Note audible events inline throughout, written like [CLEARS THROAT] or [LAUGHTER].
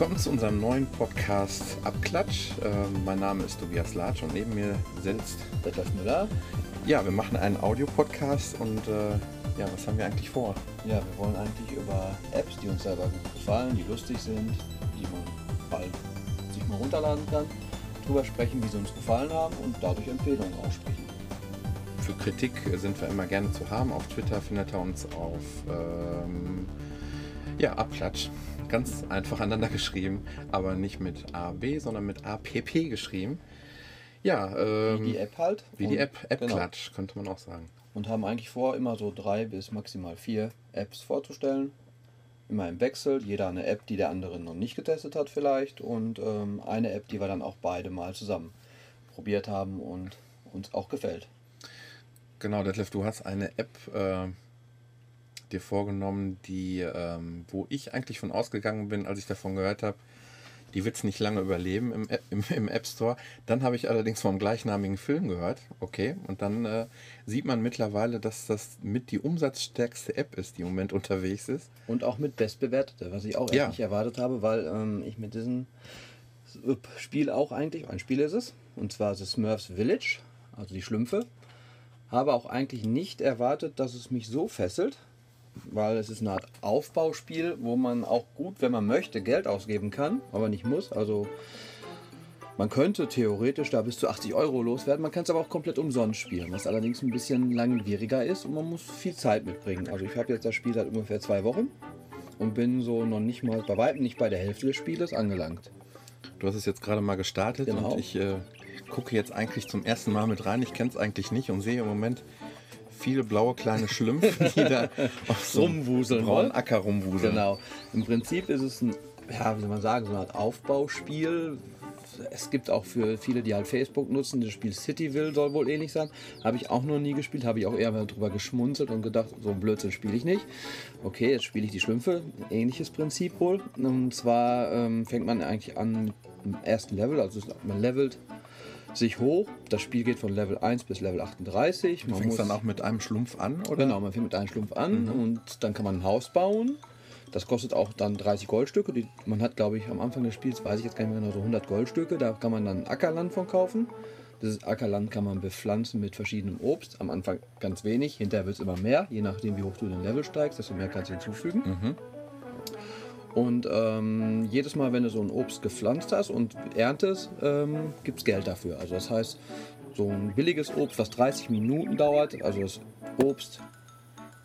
Willkommen zu unserem neuen Podcast Abklatsch. Ähm, mein Name ist Tobias Latsch und neben mir sitzt Detlef Müller. Ja, wir machen einen Audio-Podcast und äh, ja, was haben wir eigentlich vor? Ja, wir wollen eigentlich über Apps, die uns selber gut gefallen, die lustig sind, die man bald sich mal runterladen kann, drüber sprechen, wie sie uns gefallen haben und dadurch Empfehlungen aussprechen. Für Kritik sind wir immer gerne zu haben. Auf Twitter findet ihr uns auf ähm, ja, Abklatsch. Ganz einfach aneinander geschrieben, aber nicht mit AB, sondern mit APP geschrieben. Ja, ähm, Wie die App halt. Wie die App, genau. App-Klatsch, könnte man auch sagen. Und haben eigentlich vor, immer so drei bis maximal vier Apps vorzustellen. Immer im Wechsel. Jeder eine App, die der andere noch nicht getestet hat vielleicht. Und ähm, eine App, die wir dann auch beide mal zusammen probiert haben und uns auch gefällt. Genau, Detlef, du hast eine App äh, dir vorgenommen, die, ähm, wo ich eigentlich von ausgegangen bin, als ich davon gehört habe, die wird es nicht lange überleben im, App- im, im App Store. Dann habe ich allerdings vom gleichnamigen Film gehört. Okay, und dann äh, sieht man mittlerweile, dass das mit die umsatzstärkste App ist, die im Moment unterwegs ist. Und auch mit Bestbewertete, was ich auch Ja. nicht erwartet habe, weil ähm, ich mit diesem Spiel auch eigentlich, ein Spiel ist es, und zwar The Smurfs Village, also die Schlümpfe, habe auch eigentlich nicht erwartet, dass es mich so fesselt, weil es ist eine Art Aufbauspiel, wo man auch gut, wenn man möchte, Geld ausgeben kann, aber nicht muss. Also man könnte theoretisch da bis zu 80 Euro loswerden, man kann es aber auch komplett umsonst spielen, was allerdings ein bisschen langwieriger ist und man muss viel Zeit mitbringen. Also ich habe jetzt das Spiel seit ungefähr zwei Wochen und bin so noch nicht mal, bei weitem nicht bei der Hälfte des Spieles angelangt. Du hast es jetzt gerade mal gestartet Genau. und ich äh, gucke jetzt eigentlich zum ersten Mal mit rein. Ich kenne es eigentlich nicht und sehe im Moment viele blaue kleine Schlümpfe, [LAUGHS] die da auf so Rumwuseln, braunen ne? Acker rumwuseln. Genau. Im Prinzip ist es ein, ja, wie soll man sagen, so eine Art Aufbauspiel. Es gibt auch für viele, die halt Facebook nutzen, das Spiel Cityville soll wohl ähnlich sein. Habe ich auch noch nie gespielt, habe ich auch eher mal drüber geschmunzelt und gedacht, so ein Blödsinn spiele ich nicht. Okay, jetzt spiele ich die Schlümpfe, ähnliches Prinzip wohl. Und zwar ähm, fängt man eigentlich an mit dem ersten Level, also man levelt sich hoch. Das Spiel geht von Level 1 bis Level 38. Du Man fängst dann auch mit einem Schlumpf an, oder? Genau, man fängt mit einem Schlumpf an und dann kann man ein Haus bauen. Das kostet auch dann 30 Goldstücke. Die, man hat, glaube ich, am Anfang des Spiels, weiß ich jetzt gar nicht mehr genau, so 100 Goldstücke. Da kann man dann Ackerland von kaufen. Dieses Ackerland kann man bepflanzen mit verschiedenem Obst. Am Anfang ganz wenig, hinterher wird es immer mehr. Je nachdem, wie hoch du den Level steigst, desto mehr kannst du hinzufügen. Und ähm, jedes Mal, wenn du so ein Obst gepflanzt hast und erntest, ähm, gibt es Geld dafür. Also das heißt, so ein billiges Obst, was 30 Minuten dauert, also das Obst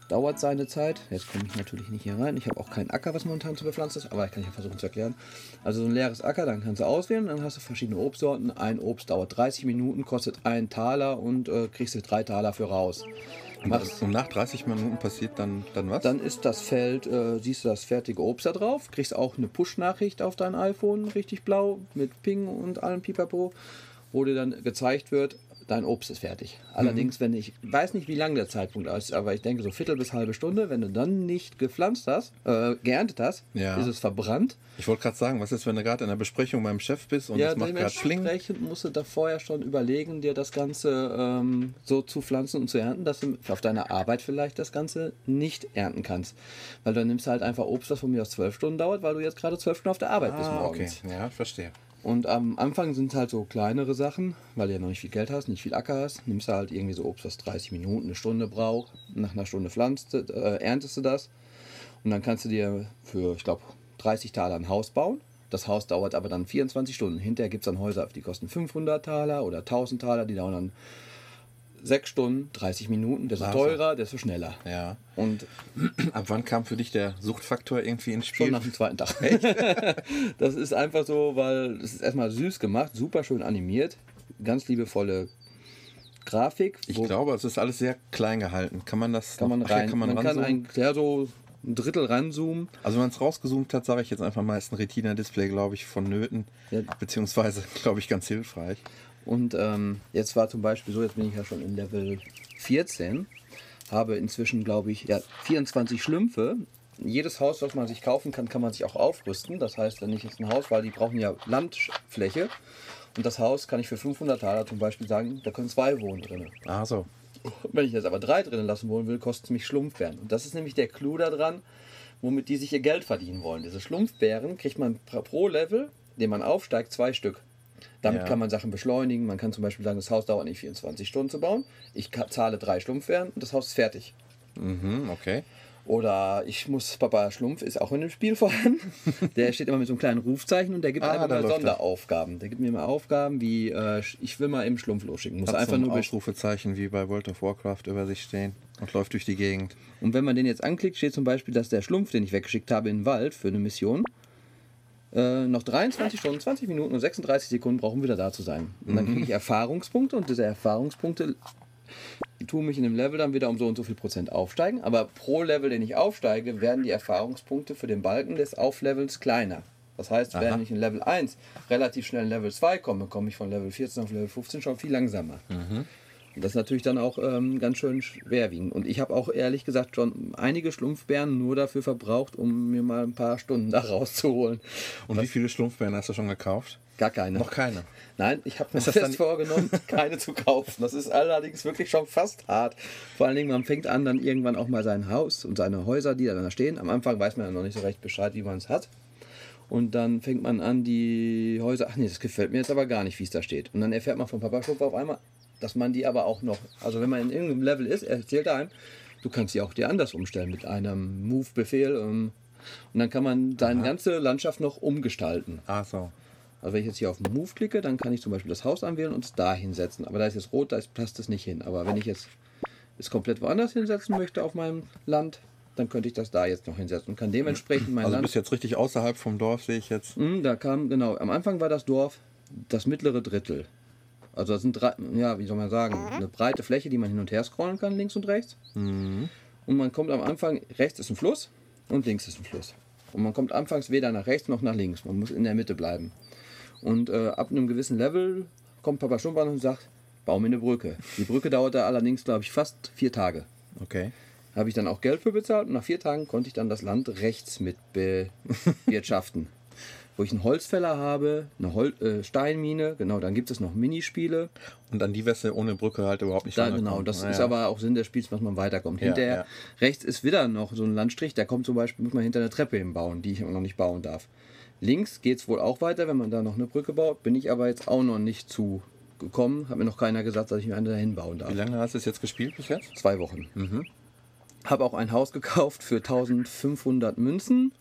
dauert seine Zeit. Jetzt komme ich natürlich nicht hier rein. Ich habe auch keinen Acker, was momentan zu bepflanzen ist, aber ich kann ja versuchen zu erklären. Also so ein leeres Acker, dann kannst du auswählen, dann hast du verschiedene Obstsorten. Ein Obst dauert 30 Minuten, kostet einen Taler und äh, kriegst du drei Taler für raus. Und, Machst, und nach 30 Minuten passiert dann, dann was? dann ist das Feld, äh, siehst du das fertige Obst da drauf, kriegst auch eine Push-Nachricht auf dein iPhone, richtig blau, mit Ping und allem Pipapo, wo dir dann gezeigt wird, dein Obst ist fertig. Allerdings, wenn ich weiß nicht, wie lang der Zeitpunkt ist, aber ich denke so Viertel bis halbe Stunde, wenn du dann nicht gepflanzt hast, äh, geerntet hast, Ja. ist es verbrannt. ich wollte gerade sagen, was ist, wenn du gerade in der Besprechung beim Chef bist und es macht gerade Schling? dementsprechend musst du da vorher schon überlegen, dir das Ganze ähm, so zu pflanzen und zu ernten, dass du auf deiner Arbeit vielleicht das Ganze nicht ernten kannst. Weil dann nimmst du halt einfach Obst, das von mir aus zwölf Stunden dauert, weil du jetzt gerade zwölf Stunden auf der Arbeit bist Ah, okay. morgens. Ja, ich verstehe. Und am Anfang sind es halt so kleinere Sachen, weil du ja noch nicht viel Geld hast, nicht viel Acker hast. Nimmst du halt irgendwie so Obst, was 30 Minuten, eine Stunde braucht. Nach einer Stunde pflanzt, äh, erntest du das. Und dann kannst du dir für, ich glaube, 30 Taler ein Haus bauen. Das Haus dauert aber dann 24 Stunden. Hinterher gibt es dann Häuser, die kosten 500 Taler oder 1000 Taler. Die dauern dann 6 Stunden, 30 Minuten. Desto Wahnsinn. teurer, desto schneller. Ja. Und [CLEARS THROAT] Ab wann kam für dich der Suchtfaktor irgendwie ins Spiel? Schon nach dem zweiten Tag. [LAUGHS] das ist einfach so, weil es ist erstmal süß gemacht, super schön animiert, ganz liebevolle Grafik. ich glaube, es ist alles sehr klein gehalten. Kann man das kann man noch- ach ja, rein, kann man, man, kann ein, ja, so ein Drittel ranzoomen. Also wenn man es rausgezoomt hat, sage ich jetzt einfach mal, ist ein Retina-Display, glaube ich, vonnöten. Ja. Beziehungsweise, [LAUGHS] glaube ich, ganz hilfreich. Und ähm, jetzt war zum Beispiel so, jetzt bin ich ja schon in Level 14, habe inzwischen, glaube ich, ja, 24 Schlümpfe jedes Haus, was man sich kaufen kann, kann man sich auch aufrüsten. Das heißt, wenn ich jetzt ein Haus, weil die brauchen ja Landfläche. Und das Haus kann ich für 500 Taler zum Beispiel sagen, da können zwei wohnen drin. Ah, so. Wenn ich jetzt aber drei drinnen lassen wollen will, kostet es mich Schlumpfbären. Und das ist nämlich der Clou daran, womit die sich ihr Geld verdienen wollen. Diese Schlumpfbären kriegt man pro Level, den man aufsteigt, zwei Stück. Damit Ja. kann man Sachen beschleunigen. Man kann zum Beispiel sagen, das Haus dauert nicht 24 Stunden zu bauen. Ich zahle drei Schlumpfbären und das Haus ist fertig. Mhm, okay. Oder ich muss, Papa Schlumpf ist auch in dem Spiel [LAUGHS] vorhanden. Der steht immer mit so einem kleinen Rufzeichen und der gibt Ah, einfach mal er. Sonderaufgaben. Der gibt mir mal Aufgaben wie, äh, ich will mal eben Schlumpf losschicken. Muss Hat einfach so ein nur Ausrufezeichen wie bei World of Warcraft über sich stehen und läuft durch die Gegend. Und wenn man den jetzt anklickt, steht zum Beispiel, dass der Schlumpf, den ich weggeschickt habe in den Wald für eine Mission, äh, noch 23 Stunden, 20 Minuten und 36 Sekunden brauchen, wieder da zu sein. Und dann kriege ich Erfahrungspunkte und diese Erfahrungspunkte tun mich in dem Level dann wieder um so und so viel Prozent aufsteigen. Aber pro Level, den ich aufsteige, werden die Erfahrungspunkte für den Balken des Auflevels kleiner. Das heißt, Aha. wenn ich in Level 1 relativ schnell in Level 2 komme, komme ich von Level 14 auf Level 15 schon viel langsamer. Und das ist natürlich dann auch ähm, ganz schön schwerwiegend. Und ich habe auch ehrlich gesagt schon einige Schlumpfbären nur dafür verbraucht, um mir mal ein paar Stunden da rauszuholen. Und wie viele Schlumpfbären hast du schon gekauft? Gar keine. Noch keine. Nein, ich habe mir fest dann- vorgenommen, [LAUGHS] keine zu kaufen. Das ist allerdings wirklich schon fast hart. Vor allen Dingen, man fängt an, dann irgendwann auch mal sein Haus und seine Häuser, die da stehen. Am Anfang weiß man ja noch nicht so recht Bescheid, wie man es hat. Und dann fängt man an, die Häuser, ach nee, das gefällt mir jetzt aber gar nicht, wie es da steht. Und dann erfährt man von Papa Schlumpf auf einmal, dass man die aber auch noch, also wenn man in irgendeinem Level ist, er erzählt einem, du kannst sie auch dir anders umstellen mit einem Move-Befehl. ähm, Und dann kann man deine ganze Landschaft noch umgestalten. Ah, so. Also wenn ich jetzt hier auf Move klicke, dann kann ich zum Beispiel das Haus anwählen und es da hinsetzen. Aber da ist jetzt rot, da ist- passt es nicht hin. Aber wenn ich jetzt es komplett woanders hinsetzen möchte auf meinem Land, dann könnte ich das da jetzt noch hinsetzen und kann dementsprechend mein Also Land... bist jetzt richtig außerhalb vom Dorf, sehe ich jetzt. Hm, da kam, genau, am Anfang war das Dorf das mittlere Drittel. Also das sind drei, ja, wie soll man sagen, eine breite Fläche, die man hin und her scrollen kann, links und rechts. Und man kommt am Anfang, rechts ist ein Fluss und links ist ein Fluss. Und man kommt anfangs weder nach rechts noch nach links. Man muss in der Mitte bleiben. Und äh, ab einem gewissen Level kommt Papa an und sagt, bau mir eine Brücke. Die Brücke dauerte allerdings, glaube ich, fast vier Tage. Okay. Habe ich dann auch Geld für bezahlt und nach vier Tagen konnte ich dann das Land rechts mit bewirtschaften. [LAUGHS] Wo ich einen Holzfäller habe, eine Hol äh, Steinmine, genau, dann gibt es noch Minispiele. Und an die Wäsche ohne Brücke halt überhaupt nicht Da, genau, das Ah, ist ja. aber auch Sinn des Spiels, dass man weiterkommt. Ja, Hinterher, ja. rechts ist wieder noch so ein Landstrich, der kommt zum Beispiel, muss man hinter einer Treppe hinbauen, die ich noch nicht bauen darf. Links geht es wohl auch weiter, wenn man da noch eine Brücke baut, bin ich aber jetzt auch noch nicht zu gekommen, hat mir noch keiner gesagt, dass ich mir eine dahin bauen darf. Wie lange hast du es jetzt gespielt bis jetzt? Zwei Wochen. Habe auch ein Haus gekauft für 1500 Münzen.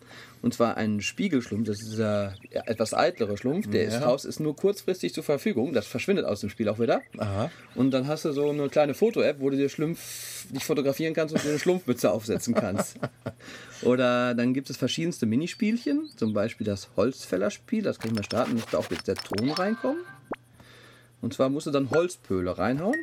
Und zwar einen Spiegelschlumpf. Das ist dieser ja, etwas eitlere Schlumpf. Der ist, Ja. Haus ist nur kurzfristig zur Verfügung. Das verschwindet aus dem Spiel auch wieder. Aha. Und dann hast du so eine kleine Foto-App, wo du dir Schlumpf dich fotografieren kannst und dir eine Schlumpfmütze aufsetzen kannst. [LAUGHS] Oder dann gibt es verschiedenste Minispielchen. Zum Beispiel das Holzfällerspiel. Das kann ich mal starten. Müsste auch jetzt der Ton reinkommen. Und zwar musst du dann Holzpöle reinhauen.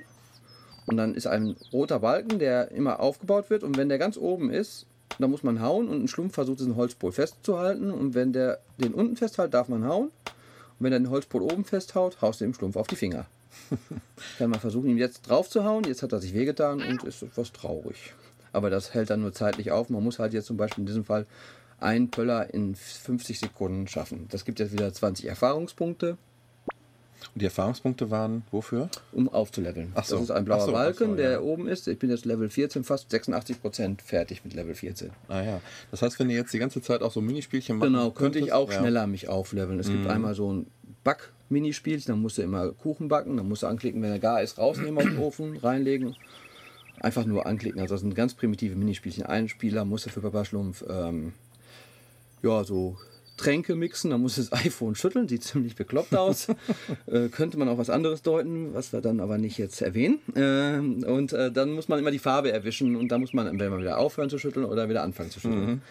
Und dann ist ein roter Balken, der immer aufgebaut wird. Und wenn der ganz oben ist, dann muss man hauen. Und ein Schlumpf versucht, diesen Holzpol festzuhalten. Und wenn der den unten festhält, darf man hauen. Und wenn er den Holzpol oben festhaut, haust du dem Schlumpf auf die Finger. [LAUGHS] Kann man versuchen, ihm jetzt drauf zu hauen. Jetzt hat er sich wehgetan und ist etwas traurig. Aber das hält dann nur zeitlich auf. Man muss halt jetzt zum Beispiel in diesem Fall einen Pöller in 50 Sekunden schaffen. Das gibt jetzt wieder 20 Erfahrungspunkte, Und die Erfahrungspunkte waren wofür? um aufzuleveln. Ach so. Das ist ein blauer so, Balken, so, der ja. oben ist. Ich bin jetzt Level 14, fast 86% fertig mit Level 14. Ah ja. Das heißt, wenn ihr jetzt die ganze Zeit auch so Minispielchen machen Genau, könnte ich auch ja. schneller mich aufleveln. Es gibt einmal so ein Back-Minispiel, dann musst du immer Kuchen backen, dann musst du anklicken, wenn er gar ist, rausnehmen aus dem [CLEARS THROAT] Ofen, reinlegen. Einfach nur anklicken. Also das sind ganz primitive Minispielchen. Ein Spieler musste für Papa Schlumpf ähm, ja, so Tränke mixen, dann muss das [LAUGHS] iPhone schütteln, sieht ziemlich bekloppt aus. [LAUGHS] äh, könnte man auch was anderes deuten, was wir dann aber nicht jetzt erwähnen. Ähm, und äh, dann muss man immer die Farbe erwischen und da muss man entweder wieder aufhören zu schütteln oder wieder anfangen zu schütteln.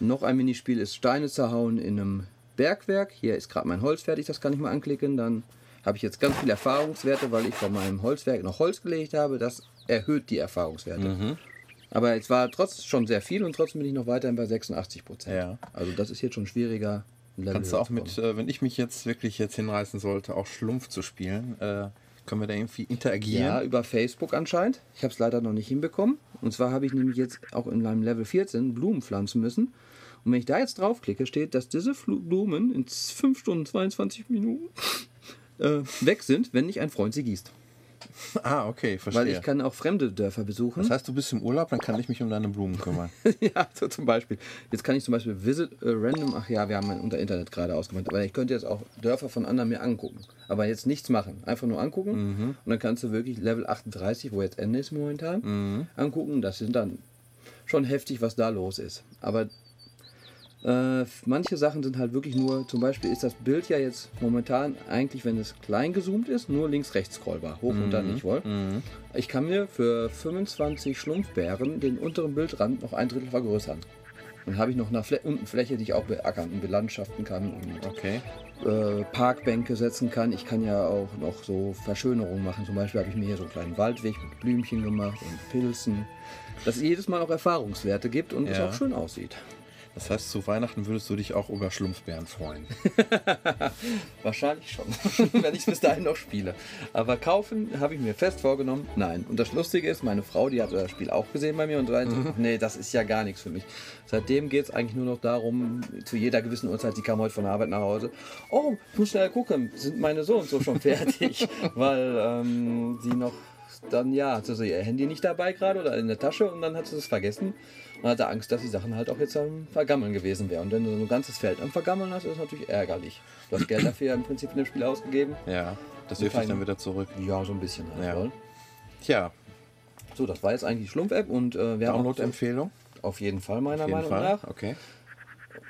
Noch ein Minispiel ist Steine zerhauen in einem Bergwerk. Hier ist gerade mein Holz fertig, das kann ich mal anklicken. Dann habe ich jetzt ganz viele Erfahrungswerte, weil ich von meinem Holzwerk noch Holz gelegt habe. Das erhöht die Erfahrungswerte. Aber es war trotzdem schon sehr viel und trotzdem bin ich noch weiterhin bei 86 Prozent. Ja. Also das ist jetzt schon schwieriger. Level Kannst du auch mit, äh, wenn ich mich jetzt wirklich jetzt hinreißen sollte, auch Schlumpf zu spielen, äh, Können wir da irgendwie interagieren? Ja, über Facebook anscheinend. Ich habe es leider noch nicht hinbekommen. Und zwar habe ich nämlich jetzt auch in meinem Level 14 Blumen pflanzen müssen. Und wenn ich da jetzt draufklicke, steht, dass diese Blumen in 5 Stunden 22 Minuten [LAUGHS] äh, weg sind, wenn nicht ein Freund sie gießt. [LAUGHS] Ah, okay, verstehe. Weil ich kann auch fremde Dörfer besuchen. das heißt, du bist im Urlaub, dann kann ich mich um deine Blumen kümmern. [LAUGHS] ja, so zum Beispiel. Jetzt kann ich zum Beispiel Visit äh, Random, ach ja, wir haben unter Internet gerade ausgemacht, aber ich könnte jetzt auch Dörfer von anderen mir angucken. Aber jetzt nichts machen. Einfach nur angucken. Und dann kannst du wirklich Level 38, wo jetzt Ende ist momentan, angucken. Das sind dann schon heftig, was da los ist. Aber äh, manche Sachen sind halt wirklich nur, zum Beispiel ist das Bild ja jetzt momentan eigentlich, wenn es klein gezoomt ist, nur links-rechts scrollbar, hoch und dann nicht wohl. Ich kann mir für 25 Schlumpfbären den unteren Bildrand noch ein Drittel vergrößern. Dann habe ich noch eine Flä unten Fläche, die ich auch beackern und belandschaften kann und Okay. äh, Parkbänke setzen kann. Ich kann ja auch noch so Verschönerungen machen. Zum Beispiel habe ich mir hier so einen kleinen Waldweg mit Blümchen gemacht und Pilzen. Dass es jedes Mal auch Erfahrungswerte gibt und es Ja. auch schön aussieht. Das heißt, zu Weihnachten würdest du dich auch über Schlumpfbären freuen. [LAUGHS] Wahrscheinlich schon, [LAUGHS] wenn ich bis dahin noch spiele. Aber kaufen habe ich mir fest vorgenommen, nein. Und das Lustige ist, meine Frau, die hat das Spiel auch gesehen bei mir und meinte, nee, das ist ja gar nichts für mich. Seitdem geht es eigentlich nur noch darum, zu jeder gewissen Uhrzeit, die kam heute von der Arbeit nach Hause, oh, ich muss schnell gucken, sind meine so und so schon fertig, [LAUGHS] weil ähm, sie noch dann, ja, hatte sie ihr Handy nicht dabei gerade oder in der Tasche und dann hat sie es vergessen und hatte Angst, dass die Sachen halt auch jetzt am Vergammeln gewesen wären. Und wenn du so ein ganzes Feld am Vergammeln hast, ist das natürlich ärgerlich. Du hast Geld dafür ja im Prinzip in dem Spiel ausgegeben. Ja, das wirft dich dann wieder zurück. Ja, so ein bisschen halt. Ja. voll. Tja, So, das war jetzt eigentlich die Schlumpf-App und äh, wir Download-Empfehlung. auf jeden Fall meiner jeden Meinung Fall. nach. Okay.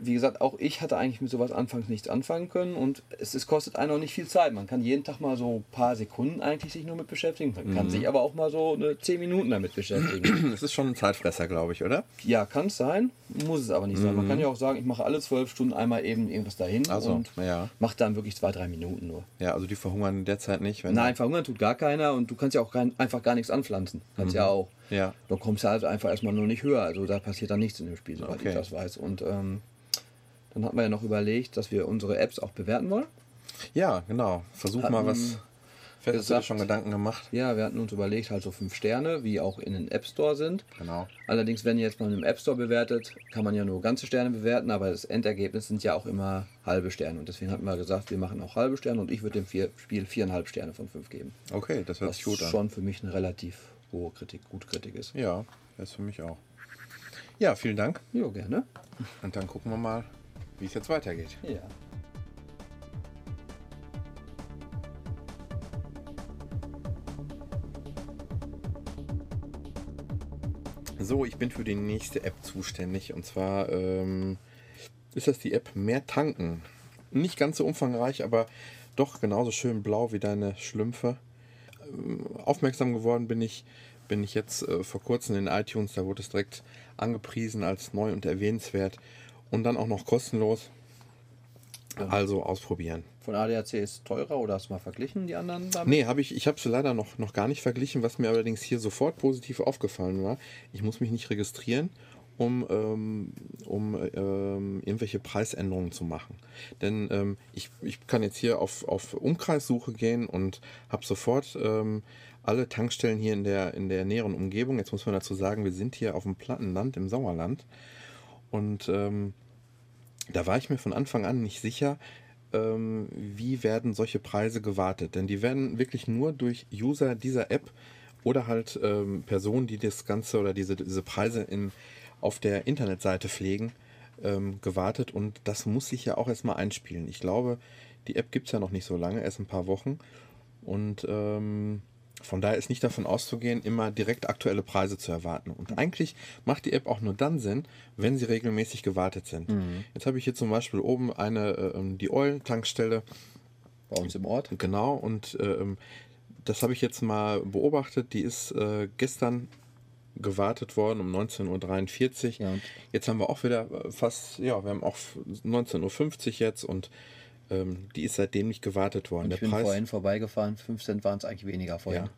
Wie gesagt, auch ich hatte eigentlich mit sowas anfangs nichts anfangen können und es, es kostet einen auch nicht viel Zeit. Man kann jeden Tag mal so ein paar Sekunden eigentlich sich nur mit beschäftigen. Man Mhm. kann sich aber auch mal so eine 10 Minuten damit beschäftigen. [CLEARS THROAT] Das ist schon ein Zeitfresser, glaube ich, oder? ja, kann es sein, muss es aber nicht sein. Man kann ja auch sagen, ich mache alle zwölf Stunden einmal eben irgendwas dahin Mhm. Also, und ja. mache dann wirklich zwei, drei Minuten nur. Ja, also die verhungern derzeit nicht. Nein, verhungern tut gar keiner und du kannst ja auch kein, einfach gar nichts anpflanzen. Kannst ja auch. Ja. Du kommst halt einfach erstmal nur nicht höher. Also da passiert dann nichts in dem Spiel, soweit Okay. ich das weiß. Und ähm, dann hat man ja noch überlegt, dass wir unsere Apps auch bewerten wollen. Ja, genau. Versuch mal Hatten was. Hast du dir gesagt- schon Gedanken gemacht? Ja, wir hatten uns überlegt, halt so fünf Sterne, wie auch in den App Store sind. Genau. Allerdings, wenn ihr jetzt mal im App Store bewertet, kann man ja nur ganze Sterne bewerten, aber das Endergebnis sind ja auch immer halbe Sterne. Und deswegen hatten wir gesagt, wir machen auch halbe Sterne und ich würde dem vier, Spiel viereinhalb Sterne von fünf geben. Okay, das hört Was sich gut an. schon für mich eine relativ hohe Kritik, gute Kritik ist. Ja, das ist für mich auch. Ja, vielen Dank. Jo, gerne. Und dann gucken wir mal, wie es jetzt weitergeht. Ja. So, ich bin für die nächste App zuständig. Und zwar ähm, ist das die App Mehr tanken. Nicht ganz so umfangreich, aber doch genauso schön blau wie deine Schlümpfe. Ähm, aufmerksam geworden bin ich, bin ich jetzt äh, vor kurzem in iTunes. Da wurde es direkt angepriesen als neu und erwähnenswert. Und dann auch noch kostenlos. Also ausprobieren. Von ADAC ist teurer oder hast du mal verglichen, die anderen? damit? Nee, habe ich, ich habe es leider noch, noch gar nicht verglichen, was mir allerdings hier sofort positiv aufgefallen war. Ich muss mich nicht registrieren, um, ähm, um ähm, irgendwelche Preisänderungen zu machen. Denn ähm, ich, ich kann jetzt hier auf, auf Umkreissuche gehen und habe sofort ähm, alle Tankstellen hier in der, in der näheren Umgebung. Jetzt muss man dazu sagen, wir sind hier auf dem Plattenland im Sauerland. Und ähm, da war ich mir von Anfang an nicht sicher, ähm, wie werden solche Preise gewartet. Denn die werden wirklich nur durch User dieser App oder halt ähm, Personen, die das Ganze oder diese, diese Preise in, auf der Internetseite pflegen, ähm, gewartet. Und das muss sich ja auch erstmal einspielen. Ich glaube, die App gibt es ja noch nicht so lange, erst ein paar Wochen. Und ähm, von daher ist nicht davon auszugehen, immer direkt aktuelle Preise zu erwarten. Und eigentlich macht die App auch nur dann Sinn, wenn sie regelmäßig gewartet sind. Jetzt habe ich hier zum Beispiel oben eine, äh, die Oil-Tankstelle. Bei uns im Ort. Genau, und ähm, das habe ich jetzt mal beobachtet. Die ist äh, gestern gewartet worden um 19.43 Uhr. Ja, Jetzt haben wir auch wieder äh, fast, ja, wir haben auch 19.50 Uhr jetzt und ähm, die ist seitdem nicht gewartet worden. Und ich Der bin Preis, vorhin vorbeigefahren, 5 Cent waren es eigentlich weniger vorhin. ja,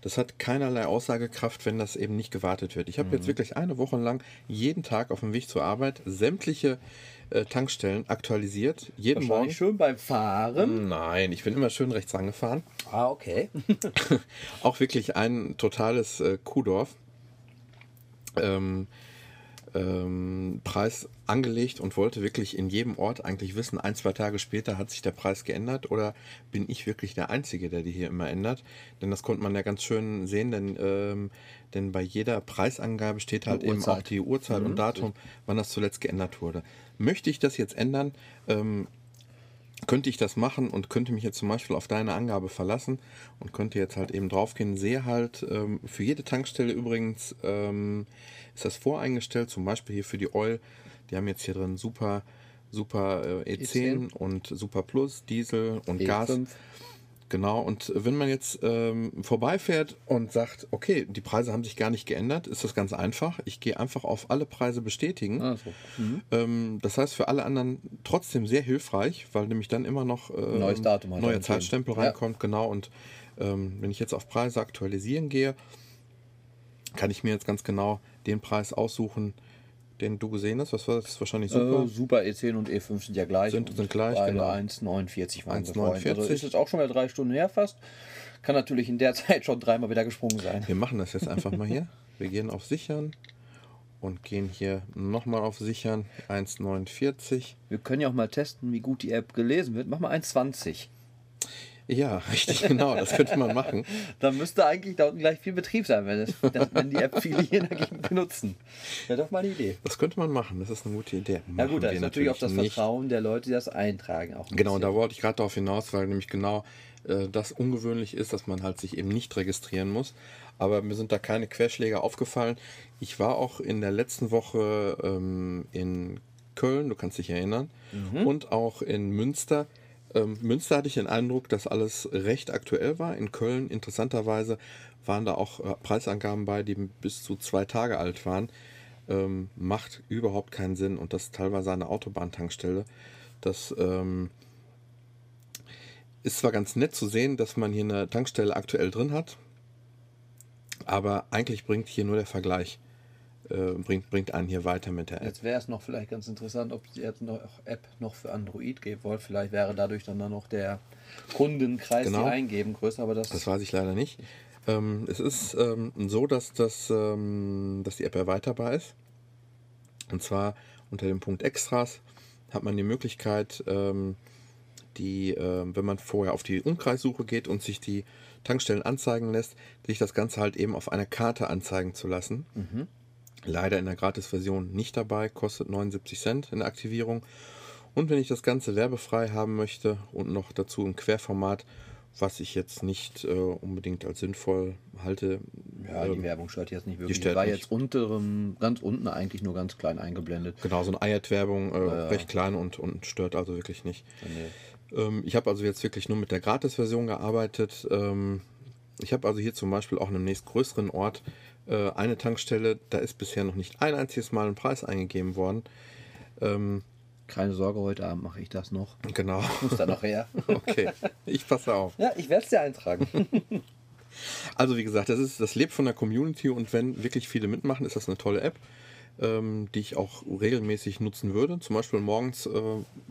das hat keinerlei Aussagekraft, wenn das eben nicht gewartet wird. Ich habe jetzt wirklich eine Woche lang jeden Tag auf dem Weg zur Arbeit sämtliche äh, Tankstellen aktualisiert. Jeden Morgen. Schön beim Fahren. Nein, ich bin immer schön rechts angefahren. Ah, okay. [LAUGHS] Auch wirklich ein totales äh, Kuhdorf. Ähm, ähm, Preis angelegt und wollte wirklich in jedem Ort eigentlich wissen, ein, zwei Tage später hat sich der Preis geändert oder bin ich wirklich der Einzige, der die hier immer ändert? Denn das konnte man ja ganz schön sehen, denn, ähm, denn bei jeder Preisangabe steht halt eben auch die Uhrzeit und Datum, wann das zuletzt geändert wurde. Möchte ich das jetzt ändern? Ähm, könnte ich das machen und könnte mich jetzt zum Beispiel auf deine Angabe verlassen und könnte jetzt halt eben draufgehen, sehe halt ähm, für jede Tankstelle übrigens ähm, ist das voreingestellt, zum Beispiel hier für die Oil, die haben jetzt hier drin super, super äh, E10, und Super Plus, Diesel und Gas. E5. Genau, und wenn man jetzt ähm, vorbeifährt und sagt, okay, die Preise haben sich gar nicht geändert, ist das ganz einfach. Ich gehe einfach auf alle Preise bestätigen. Ah, so. Ähm, das heißt für alle anderen trotzdem sehr hilfreich, weil nämlich dann immer noch ähm, Neues Datum hat neuer drin. Zeitstempel Ja. reinkommt, genau. Und ähm, wenn ich jetzt auf Preise aktualisieren gehe, kann ich mir jetzt ganz genau den Preis aussuchen, den du gesehen hast. Was war das? Wahrscheinlich super. Äh, Super E10 und E5 sind ja gleich. Sind- sind gleich, Beide genau. 1,49 waren sie 1,49. vorhin. Also ist jetzt auch schon wieder drei Stunden her fast. Kann natürlich in der [LAUGHS] Zeit schon dreimal wieder gesprungen sein. Wir machen das jetzt einfach mal hier. Wir gehen auf Sichern und gehen hier nochmal auf Sichern. 1,49. Wir können ja auch mal testen, wie gut die App gelesen wird. Mach mal 1,20. Ja, [LAUGHS] richtig, genau. Das könnte man machen. [LAUGHS] Dann müsste eigentlich da unten gleich viel Betrieb sein, wenn, es, wenn die App viele hier Gegend benutzen. Wäre doch mal eine Idee. Das könnte man machen. Das ist eine gute Idee. Ja Machen gut, da ist natürlich auch das nicht. Vertrauen der Leute, die das eintragen. Auch ein Genau, bisschen. da wollte ich gerade darauf hinaus, weil nämlich genau äh, das ungewöhnlich ist, dass man halt sich eben nicht registrieren muss. Aber mir sind da keine Querschläge aufgefallen. Ich war auch in der letzten Woche ähm, in Köln, du kannst dich erinnern, und auch in Münster. Ähm, Münster hatte ich den Eindruck, dass alles recht aktuell war. In Köln, interessanterweise, waren da auch äh, Preisangaben bei, die bis zu zwei Tage alt waren. Ähm, macht überhaupt keinen Sinn und das teilweise eine Autobahntankstelle. Das ähm, ist zwar ganz nett zu sehen, dass man hier eine Tankstelle aktuell drin hat, aber eigentlich bringt hier nur der Vergleich, äh, bringt, bringt einen hier weiter mit der App. Jetzt wäre es noch vielleicht ganz interessant, ob die jetzt noch App noch für Android geben wollt. Vielleicht wäre dadurch dann, dann noch der Kundenkreis, Genau. die eingeben, größer, aber das, Das weiß ich leider nicht. Ähm, es ist ähm, so, dass, das, ähm, dass die App erweiterbar ist. Und zwar unter dem Punkt Extras hat man die Möglichkeit, ähm, die, ähm, wenn man vorher auf die Umkreissuche geht und sich die Tankstellen anzeigen lässt, sich das Ganze halt eben auf einer Karte anzeigen zu lassen. Leider in der Gratis-Version nicht dabei, kostet 79 Cent in der Aktivierung. Und wenn ich das Ganze werbefrei haben möchte und noch dazu im Querformat, was ich jetzt nicht äh, unbedingt als sinnvoll halte, ja, die ähm, Werbung stört jetzt nicht wirklich. Die, stört war nicht. jetzt unterem, ganz unten eigentlich nur ganz klein eingeblendet. genau so eine Ad-Werbung, äh, recht klein und, und stört also wirklich nicht. Nee. Ähm, ich habe also jetzt wirklich nur mit der Gratis-Version gearbeitet. Ähm, ich habe also hier zum Beispiel auch in einem nächstgrößeren Ort äh, eine Tankstelle, da ist bisher noch nicht ein einziges Mal ein Preis eingegeben worden. Ähm, Keine Sorge, heute Abend mache ich das noch. genau. Muss da noch her. [LAUGHS] Okay, ich passe auf. ja, ich werde es dir eintragen. [LAUGHS] Also wie gesagt, das, ist, das lebt von der Community und wenn wirklich viele mitmachen, ist das eine tolle App, ähm, die ich auch regelmäßig nutzen würde. Zum Beispiel morgens äh,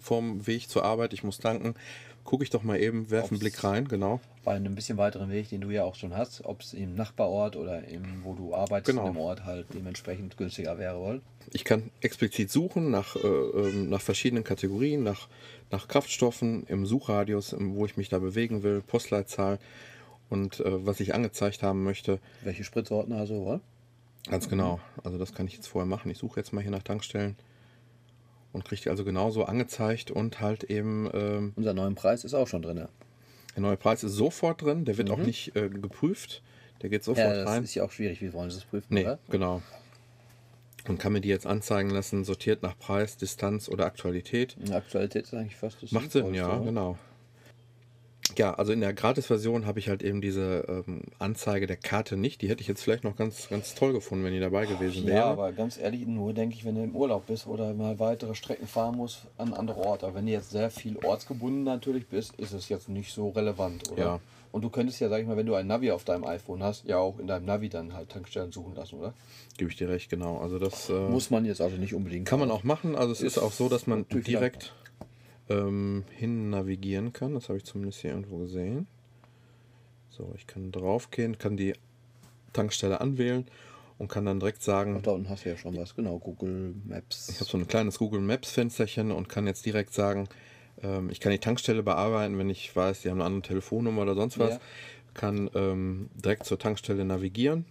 vorm Weg zur Arbeit, ich muss tanken, gucke ich doch mal eben, werfe einen Blick rein, genau. Bei einem bisschen weiteren Weg, den du ja auch schon hast, ob es im Nachbarort oder im, wo du arbeitest, Genau. dem Ort halt dementsprechend günstiger wäre wohl. Ich kann explizit suchen nach, äh, ähm, nach verschiedenen Kategorien, nach, nach Kraftstoffen im Suchradius, im- wo ich mich da bewegen will, Postleitzahl und äh, was ich angezeigt haben möchte. Welche Spritsorten also wohl? Ganz genau. Also das kann ich jetzt vorher machen. Ich suche jetzt mal hier nach Tankstellen und kriege die also genauso angezeigt und halt eben ähm, Unser neuen Preis ist auch schon drin. der neue Preis ist sofort drin. Der wird auch nicht äh, geprüft. Der geht sofort Ja, das rein. ist ja auch schwierig. Wie wollen sie das prüfen? Nee, Oder? genau. Und kann mir die jetzt anzeigen lassen, sortiert nach Preis, Distanz oder Aktualität. Aktualität ist eigentlich fast das Macht Sinn, ja, oder? genau. Ja, also in der Gratis-Version habe ich halt eben diese ähm, Anzeige der Karte nicht. Die hätte ich jetzt vielleicht noch ganz, ganz toll gefunden, wenn die dabei gewesen wäre. Ja, aber ganz ehrlich, nur denke ich, wenn du im Urlaub bist oder mal weitere Strecken fahren musst an andere Orte. Aber wenn du jetzt sehr viel ortsgebunden natürlich bist, ist es jetzt nicht so relevant, oder? Ja. Und du könntest ja, sag ich mal, wenn du ein Navi auf deinem iPhone hast, ja auch in deinem Navi dann halt Tankstellen suchen lassen, oder? Gebe ich dir recht, genau. Also das äh, Muss man jetzt also nicht unbedingt. kann man auch machen. Also es ist, Ist auch so, dass man direkt ähm, hin navigieren kann. Das habe ich zumindest hier irgendwo gesehen. So, ich kann draufgehen, kann die Tankstelle anwählen und kann dann direkt sagen, Ach, da unten hast du ja schon was, genau, Google Maps. Ich habe so ein kleines Google Maps Fensterchen und kann jetzt direkt sagen, ähm, ich kann die Tankstelle bearbeiten, wenn ich weiß, die haben eine andere Telefonnummer oder sonst was. Ja. Kann ähm, direkt zur Tankstelle navigieren.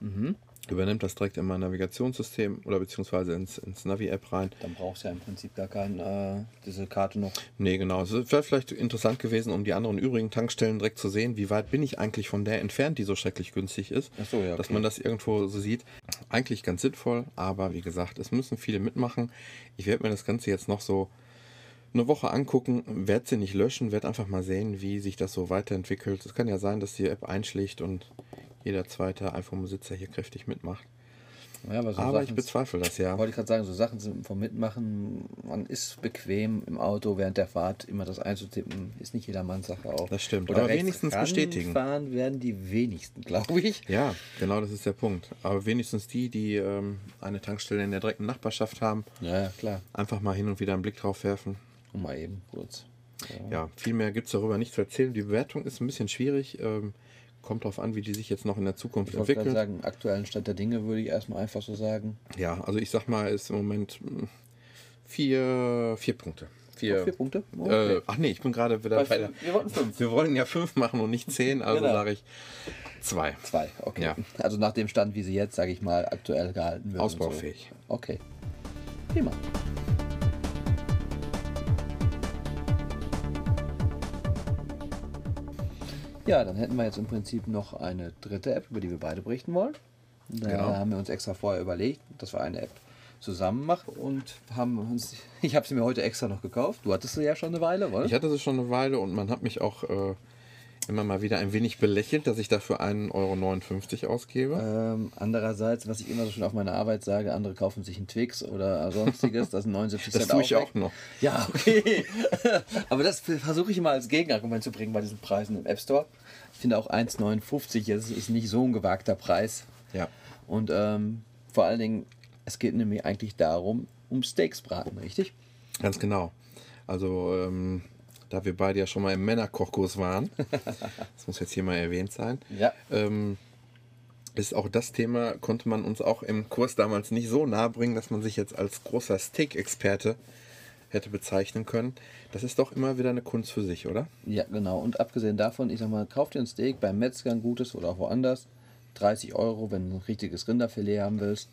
Mhm. Übernimmt das direkt in mein Navigationssystem oder beziehungsweise ins, ins Navi-App rein. Dann brauchst du ja im Prinzip gar keine, äh, diese Karte noch. Nee, genau. Es wäre vielleicht interessant gewesen, um die anderen übrigen Tankstellen direkt zu sehen, wie weit bin ich eigentlich von der entfernt, die so schrecklich günstig ist. Ach so, ja, Dass okay. man das irgendwo so sieht. Eigentlich ganz sinnvoll, aber wie gesagt, es müssen viele mitmachen. Ich werde mir das Ganze jetzt noch so eine Woche angucken, werde sie nicht löschen, werde einfach mal sehen, wie sich das so weiterentwickelt. Es kann ja sein, dass die App einschlägt und jeder zweite iPhone-Besitzer hier kräftig mitmacht. Ja, aber so aber ich Sachen- bezweifle das ja. Wollte ich gerade sagen, so Sachen sind vom Mitmachen, man ist bequem im Auto während der Fahrt immer das einzutippen, ist nicht jedermanns Sache auch. Das stimmt, Oder aber wenigstens bestätigen. fahren werden die wenigsten, glaube ich. Ja, genau das ist der Punkt. Aber wenigstens die, die ähm, eine Tankstelle in der direkten Nachbarschaft haben, Ja, ja, klar. einfach mal hin und wieder einen Blick drauf werfen. Und mal eben kurz. Ja, viel mehr gibt es darüber nicht zu erzählen. Die Bewertung ist ein bisschen schwierig. Ähm, kommt darauf an, wie die sich jetzt noch in der Zukunft Ich wollte gerade entwickeln. sagen, aktuellen Stand der Dinge würde ich erstmal einfach so sagen. Ja, also ich sag mal, ist im Moment mh, vier, vier Punkte. Vier, Vier Punkte? Äh, ach nee, ich bin gerade wieder Bei der. Wir wollten fünf. Wir wollen ja fünf machen und nicht zehn, also Genau. sage ich zwei. Zwei, okay. Ja. Also nach dem Stand, wie sie jetzt, sage ich mal, aktuell gehalten wird. Ausbaufähig. So. Okay. Prima. Ja, dann hätten wir jetzt im Prinzip noch eine dritte App, über die wir beide berichten wollen. Da Genau. haben wir uns extra vorher überlegt, dass wir eine App zusammen machen und haben uns, [LAUGHS] ich habe sie mir heute extra noch gekauft. Du hattest sie ja schon eine Weile, oder? Ich hatte sie schon eine Weile und man hat mich auch äh, immer mal wieder ein wenig belächelt, dass ich dafür 1,59 Euro ausgebe. Ähm, andererseits, was ich immer so schon auf meiner Arbeit sage, andere kaufen sich einen Twix oder sonstiges, das sind 79 [LAUGHS] Das Cent tue ich weg. auch noch. Ja, okay. [LAUGHS] Aber das versuche ich immer als Gegenargument zu bringen bei diesen Preisen im App Store. Ich finde auch 1,59 ist, ist nicht so ein gewagter Preis. Ja. Und ähm, vor allen Dingen, es geht nämlich eigentlich darum, um Steaks braten, richtig? Ganz genau. Also, ähm, da wir beide ja schon mal im Männerkochkurs waren, [LAUGHS] das muss jetzt hier mal erwähnt sein, Ja. ähm, ist auch das Thema, konnte man uns auch im Kurs damals nicht so nahe bringen, dass man sich jetzt als großer Steak-Experte hätte bezeichnen können. Das ist doch immer wieder eine Kunst für sich, oder? Ja, genau. Und abgesehen davon, ich sag mal, kauf dir ein Steak beim Metzger ein gutes oder auch woanders. 30 Euro, wenn du ein richtiges Rinderfilet haben willst,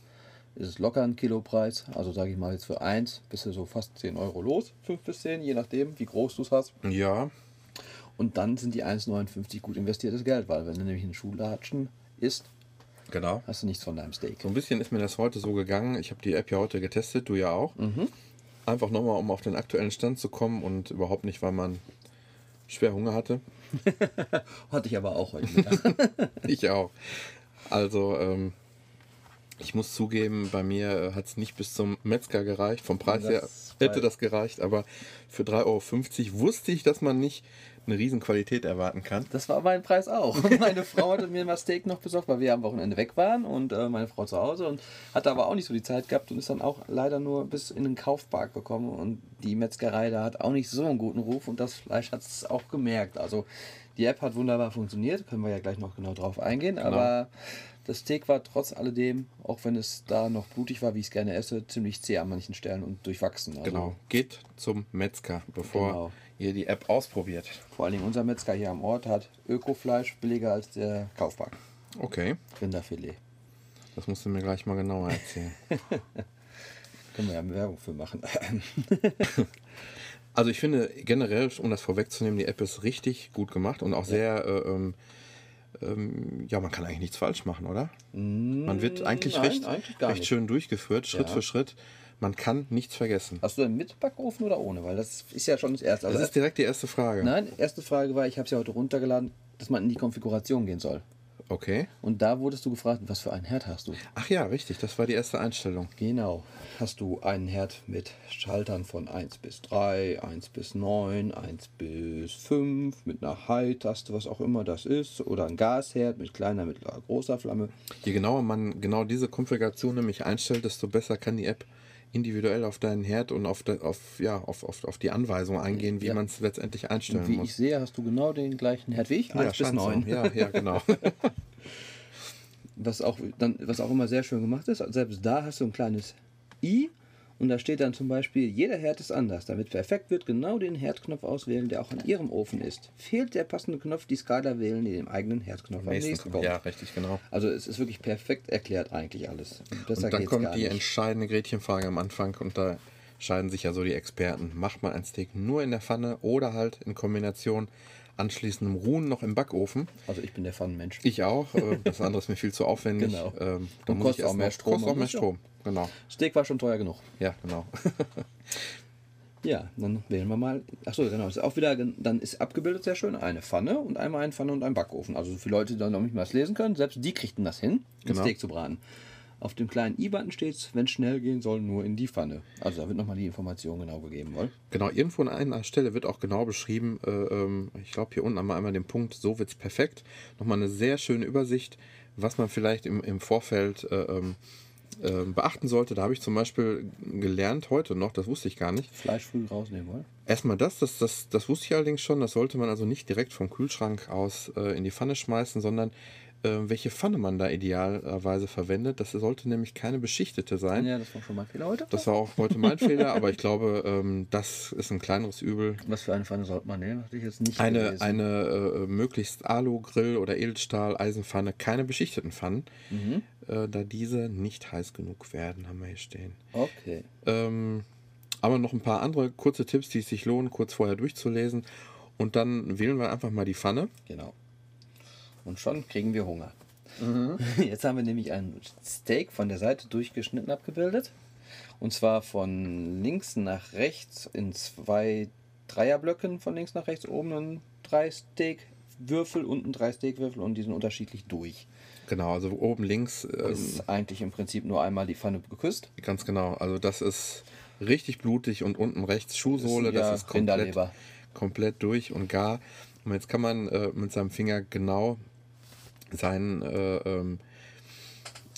ist es locker ein Kilopreis. Also sage ich mal jetzt für eins bist du so fast 10 Euro los. 5 bis 10, je nachdem, wie groß du es hast. Ja, Und dann sind die 1,59 gut investiertes Geld, weil wenn du nämlich einen Schuhlatschen isst, genau. hast du nichts von deinem Steak. So ein bisschen ist mir das heute so gegangen. Ich habe die App ja heute getestet, du ja auch. Einfach nochmal, um auf den aktuellen Stand zu kommen und überhaupt nicht, weil man schwer Hunger hatte. [LAUGHS] Hatte ich aber auch heute Mittag. [LAUGHS] Ich auch. Also, ähm, ich muss zugeben, bei mir hat es nicht bis zum Metzger gereicht. Vom Preis Das her hätte das gereicht, aber für 3,50 Euro wusste ich, dass man nicht eine riesen Qualität erwarten kann. Das war mein Preis auch. [LAUGHS] Meine Frau hatte mir mal Steak noch besorgt, weil wir am Wochenende weg waren und äh, meine Frau zu Hause und hatte aber auch nicht so die Zeit gehabt und ist dann auch leider nur bis in den Kaufpark gekommen und die Metzgerei da hat auch nicht so einen guten Ruf und das Fleisch hat es auch gemerkt. Also die App hat wunderbar funktioniert, können wir ja gleich noch genau drauf eingehen, aber das Steak war trotz alledem, auch wenn es da noch blutig war, wie ich es gerne esse, ziemlich zäh an manchen Stellen und durchwachsen. Also Genau. Geht zum Metzger, bevor Genau. ihr die App ausprobiert. Vor allen Dingen unser Metzger hier am Ort hat Ökofleisch billiger als der Kaufpark. Okay, Rinderfilet. das musst du mir gleich mal genauer erzählen. [LAUGHS] Können wir ja Werbung für machen. [LAUGHS] Also ich finde generell, um das vorwegzunehmen, die App ist richtig gut gemacht und auch sehr, äh, ähm, ähm, ja, man kann eigentlich nichts falsch machen, oder? Man wird eigentlich Nein, recht, eigentlich recht schön durchgeführt, Schritt Ja. für Schritt. Man kann nichts vergessen. Hast du denn mit Backofen oder ohne? Weil das ist ja schon das erste. Das Also ist direkt die erste Frage. Nein, erste Frage war, ich habe es ja heute runtergeladen, dass man in die Konfiguration gehen soll. Okay. Und da wurdest du gefragt, was für einen Herd hast du? Ach ja, richtig, das war die erste Einstellung. Genau. Hast du einen Herd mit Schaltern von 1 bis 3, 1 bis 9, 1 bis 5, mit einer High-Taste, was auch immer das ist, oder ein Gasherd mit kleiner, mittlerer, großer Flamme. Je genauer man genau diese Konfiguration nämlich einstellt, desto besser kann die App individuell auf deinen Herd und auf, de, auf, ja, auf, auf, auf die Anweisung eingehen, wie Ja. man es letztendlich einstellen Und wie muss. ich sehe, hast du genau den gleichen Herd wie ich, 1 bis scheint so. 9. Ja, ja, genau. [LAUGHS] [LAUGHS] Was auch, dann, was auch immer sehr schön gemacht ist, selbst da hast du ein kleines i und da steht dann zum Beispiel, jeder Herd ist anders. Damit perfekt wird, genau den Herdknopf auswählen, der auch an Ihrem Ofen ist. Fehlt der passende Knopf, die Skala wählen, die dem eigenen Herdknopf am nächsten Nächsten, kommt. ja, richtig, genau. Also es ist wirklich perfekt erklärt eigentlich alles. Besser Und dann kommt die nicht. entscheidende Gretchenfrage am Anfang und da scheiden sich ja so die Experten. Macht man ein Steak nur in der Pfanne oder halt in Kombination anschließendem Ruhen noch im Backofen? Also ich bin der Pfannenmensch. Ich auch. äh, Das andere ist mir viel zu aufwendig. [LAUGHS] Genau. Ähm, Und muss kostet ich auch mehr Strom, Kostet auch mehr Strom. Genau. Steak war schon teuer genug. Ja, genau. [LAUGHS] Ja, dann wählen wir mal. Achso, genau. Ist auch wieder, dann ist abgebildet sehr schön eine Pfanne und einmal eine Pfanne und ein Backofen. Also für Leute, die dann noch nicht mal das lesen können, selbst die kriegten das hin, ein Genau. Steak zu braten. Auf dem kleinen i-Button steht es, wenn es schnell gehen soll, nur in die Pfanne. Also da wird nochmal die Information genau gegeben, wohl. Genau, irgendwo an einer Stelle wird auch genau beschrieben, äh, ähm, ich glaube hier unten einmal, einmal den Punkt, so wird's perfekt. Nochmal eine sehr schöne Übersicht, was man vielleicht im, im Vorfeld äh, ähm, äh, beachten sollte. Da habe ich zum Beispiel gelernt heute noch, das wusste ich gar nicht. Fleisch früh rausnehmen wollen. Erstmal das, das, das, das wusste ich allerdings schon, das sollte man also nicht direkt vom Kühlschrank aus äh, in die Pfanne schmeißen, sondern welche Pfanne man da idealerweise verwendet. Das sollte nämlich keine beschichtete sein. Ja, das war schon mal ein Fehler heute. Das war auch heute mein Fehler, aber ich glaube, ähm, das ist ein kleineres Übel. Was für eine Pfanne sollte man nehmen? Hatte ich jetzt nicht Eine, gelesen. eine äh, möglichst Alu-Grill oder Edelstahl, Eisenpfanne, keine beschichteten Pfannen, Mhm. äh, da diese nicht heiß genug werden, haben wir hier stehen. Okay. Ähm, aber noch ein paar andere kurze Tipps, die es sich lohnen, kurz vorher durchzulesen. Und dann wählen wir einfach mal die Pfanne. Genau. Und schon kriegen wir Hunger. [LAUGHS] Jetzt haben wir nämlich ein Steak von der Seite durchgeschnitten abgebildet. Und zwar von links nach rechts in zwei Dreierblöcken von links nach rechts. Oben ein drei Steakwürfel, unten drei Steakwürfel und die sind unterschiedlich durch. Genau, also oben links, ähm, Ist eigentlich im Prinzip nur einmal die Pfanne geküsst. ganz genau. Also das ist richtig blutig und unten rechts Schuhsohle, Ja, das ist komplett, komplett durch und gar. Und jetzt kann man äh, mit seinem Finger genau seinen, äh, ähm,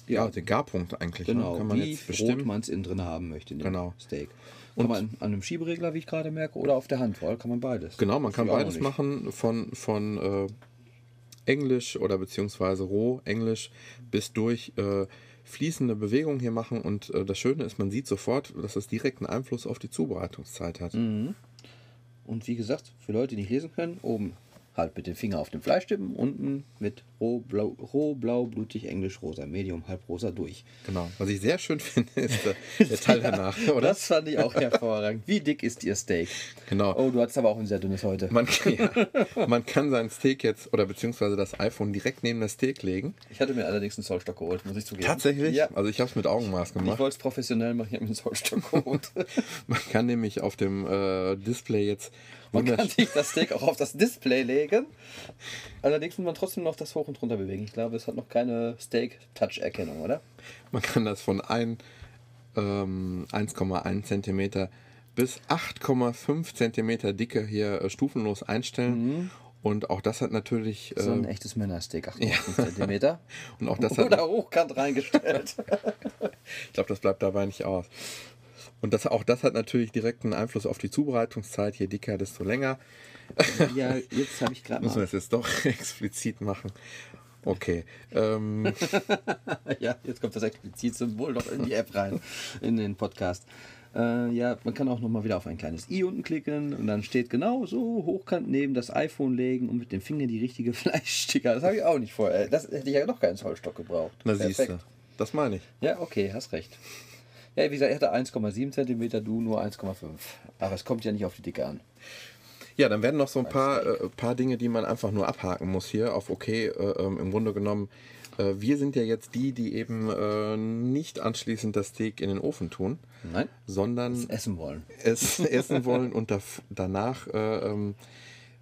ja, den Garpunkt eigentlich, ne? Genau, kann man wie jetzt rot bestimmen. man es innen drin haben möchte Genau. Steak. Kann Und- man an einem Schieberegler, wie ich gerade merke, oder auf der Handvoll, kann man beides. Genau, man kann beides machen, von, von äh, Englisch oder beziehungsweise roh Englisch bis durch äh, fließende Bewegungen hier machen. Und äh, das Schöne ist, man sieht sofort, dass es direkten Einfluss auf die Zubereitungszeit hat. Mhm. Und wie gesagt, für Leute, die nicht lesen können, oben halt mit dem Finger auf dem Fleisch tippen, unten mit roh, blau, roh, blau, blutig, englisch, rosa, medium, halb rosa durch. Genau. Was ich sehr schön finde, ist der, [LAUGHS] der Teil danach, oder? Das fand ich auch hervorragend. Wie dick ist Ihr Steak? Genau. Oh, du hattest aber auch ein sehr dünnes heute. Man, ja, [LAUGHS] man kann sein Steak jetzt oder beziehungsweise das iPhone direkt neben das Steak legen. Ich hatte mir allerdings einen Zollstock geholt, muss ich zugeben. Tatsächlich? Ja. Also ich habe es mit Augenmaß Ich gemacht. wollte es professionell machen, ich habe mir einen Zollstock geholt. [LAUGHS] Man kann nämlich auf dem äh, Display jetzt Man kann sich das Steak auch auf das Display legen. Allerdings muss man trotzdem noch das hoch und runter bewegen. Ich glaube, es hat noch keine Steak-Touch-Erkennung, oder? Man kann das von ein, ähm, 1,1 cm bis 8,5 cm Dicke hier äh, stufenlos einstellen. Und auch das hat natürlich. Mhm. So ein Äh, echtes Männersteak, 8,5 cm. [LAUGHS] und auch das hat, Oder hochkant reingestellt. [LAUGHS] ich glaube, das bleibt dabei nicht aus. Und das, auch das hat natürlich direkten Einfluss auf die Zubereitungszeit. Je dicker, desto länger. ja, jetzt habe ich gerade Müssen wir es jetzt doch [LAUGHS] explizit machen. Okay. Ähm, [LAUGHS] Ja, jetzt kommt das Explizit-Symbol noch in die App rein, in den Podcast. Äh, ja, man kann auch noch mal wieder auf ein kleines i unten klicken und dann steht genau so hochkant neben das iPhone legen und mit dem Finger die richtige [LAUGHS] Fleischsticker. Das habe ich auch nicht vorher. Das hätte ich ja noch keinen Zollstock gebraucht. na siehst du. Das meine ich. Ja, okay, hast recht. Ja, wie gesagt, er hatte 1,7 cm, du nur 1,5. Aber es kommt ja nicht auf die Dicke an. Ja, dann werden noch so ein paar, äh, paar Dinge, die man einfach nur abhaken muss hier auf OK. Äh, ähm, Im Grunde genommen Äh, wir sind ja jetzt die, die eben äh, nicht anschließend das Steak in den Ofen tun, Nein, sondern es essen wollen. es [LAUGHS] essen wollen und daf- danach äh, ähm,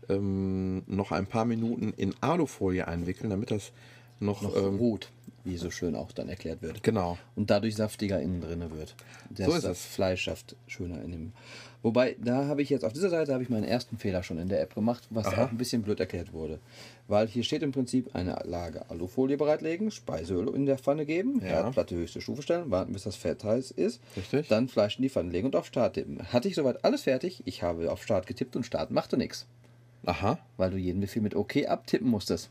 ähm, noch ein paar Minuten in Alufolie einwickeln, damit das noch, Noch ähm, rot, wie so schön auch dann erklärt wird. genau. Und dadurch saftiger innen drin wird. Das, So ist das es. Fleisch schafft schöner in dem. Wobei, da habe ich jetzt auf dieser Seite habe ich meinen ersten Fehler schon in der App gemacht, was Aha. auch ein bisschen blöd erklärt wurde. Weil hier steht im Prinzip eine Lage Alufolie bereitlegen, Speiseöl in der Pfanne geben, Ja. Herdplatte höchste Stufe stellen, warten bis das Fett heiß ist, Richtig. dann Fleisch in die Pfanne legen und auf Start tippen. Hatte ich soweit alles fertig, ich habe auf Start getippt und Start machte nichts, Aha. weil du jeden Befehl mit OK abtippen musstest.